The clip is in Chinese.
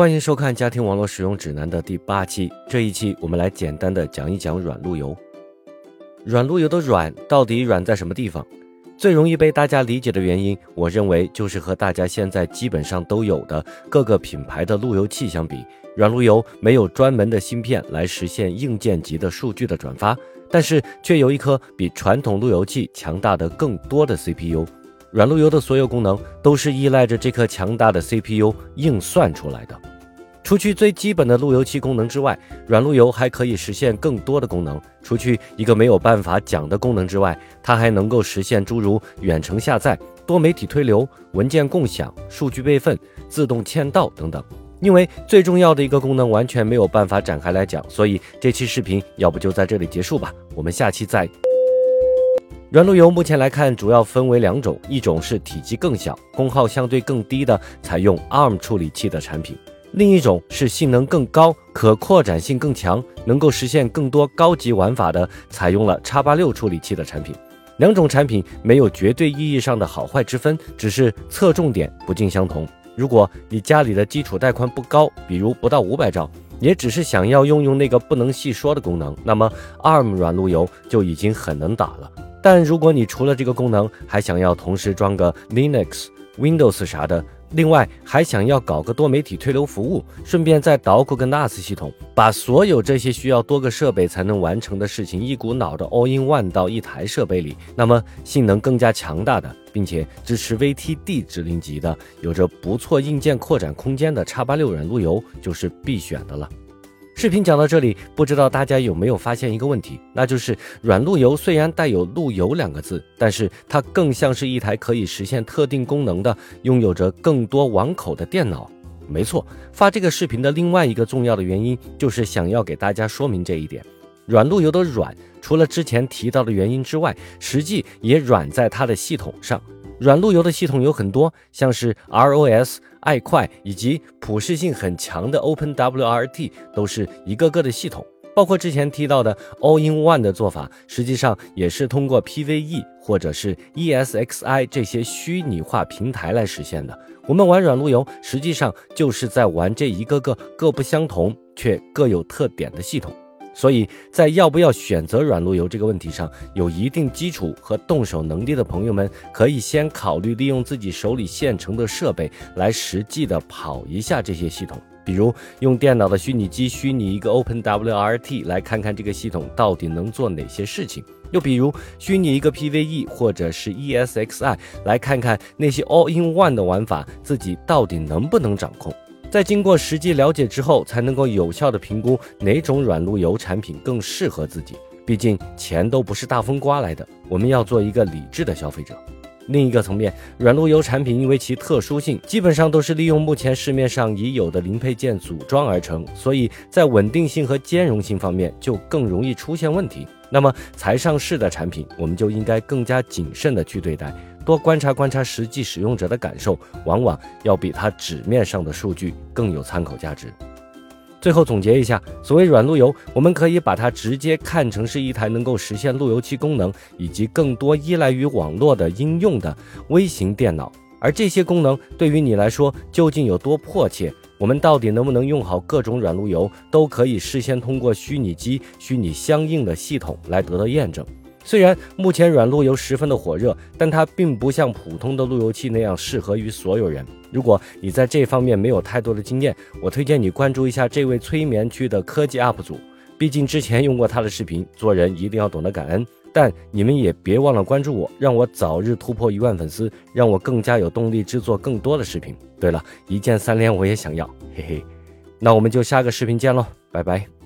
欢迎收看家庭网络使用指南的第八期。这一期我们来简单的讲一讲软路由。软路由的软到底软在什么地方？最容易被大家理解的原因，我认为就是和大家现在基本上都有的各个品牌的路由器相比，软路由没有专门的芯片来实现硬件级的数据的转发，但是却有一颗比传统路由器强大的更多的 CPU。软路由的所有功能都是依赖着这颗强大的 CPU 硬算出来的。除去最基本的路由器功能之外，软路由还可以实现更多的功能。除去一个没有办法讲的功能之外，它还能够实现诸如远程下载、多媒体推流、文件共享、数据备份、自动签到等等。因为最重要的一个功能完全没有办法展开来讲，所以这期视频要不就在这里结束吧。我们下期再。软路由目前来看，主要分为两种，一种是体积更小、功耗相对更低的采用 ARM 处理器的产品，另一种是性能更高、可扩展性更强、能够实现更多高级玩法的采用了 x 八六处理器的产品。两种产品没有绝对意义上的好坏之分，只是侧重点不尽相同。如果你家里的基础带宽不高，比如不到五百兆，也只是想要用用那个不能细说的功能，那么 ARM 软路由就已经很能打了。但如果你除了这个功能，还想要同时装个 Linux、Windows 啥的，另外还想要搞个多媒体推流服务，顺便再捣鼓个 NAS 系统，把所有这些需要多个设备才能完成的事情一股脑的 All in One 到一台设备里，那么性能更加强大的，并且支持 VTD 指令集的，有着不错硬件扩展空间的 x 八六软路由就是必选的了。视频讲到这里，不知道大家有没有发现一个问题，那就是软路由虽然带有“路由”两个字，但是它更像是一台可以实现特定功能的、拥有着更多网口的电脑。没错，发这个视频的另外一个重要的原因，就是想要给大家说明这一点。软路由的软，除了之前提到的原因之外，实际也软在它的系统上。软路由的系统有很多，像是 ROS、爱快以及普适性很强的 OpenWRT，都是一个个的系统。包括之前提到的 All-in-One 的做法，实际上也是通过 PVE 或者是 ESXi 这些虚拟化平台来实现的。我们玩软路由，实际上就是在玩这一个个各不相同却各有特点的系统。所以在要不要选择软路由这个问题上，有一定基础和动手能力的朋友们，可以先考虑利用自己手里现成的设备来实际的跑一下这些系统，比如用电脑的虚拟机虚拟一个 OpenWRT 来看看这个系统到底能做哪些事情，又比如虚拟一个 PVE 或者是 ESXi 来看看那些 All-in-One 的玩法自己到底能不能掌控。在经过实际了解之后，才能够有效的评估哪种软路由产品更适合自己。毕竟钱都不是大风刮来的，我们要做一个理智的消费者。另一个层面，软路由产品因为其特殊性，基本上都是利用目前市面上已有的零配件组装而成，所以在稳定性和兼容性方面就更容易出现问题。那么才上市的产品，我们就应该更加谨慎的去对待。多观察观察实际使用者的感受，往往要比它纸面上的数据更有参考价值。最后总结一下，所谓软路由，我们可以把它直接看成是一台能够实现路由器功能以及更多依赖于网络的应用的微型电脑。而这些功能对于你来说究竟有多迫切？我们到底能不能用好各种软路由，都可以事先通过虚拟机、虚拟相应的系统来得到验证。虽然目前软路由十分的火热，但它并不像普通的路由器那样适合于所有人。如果你在这方面没有太多的经验，我推荐你关注一下这位催眠区的科技 UP 主，毕竟之前用过他的视频。做人一定要懂得感恩，但你们也别忘了关注我，让我早日突破一万粉丝，让我更加有动力制作更多的视频。对了，一键三连我也想要，嘿嘿。那我们就下个视频见喽，拜拜。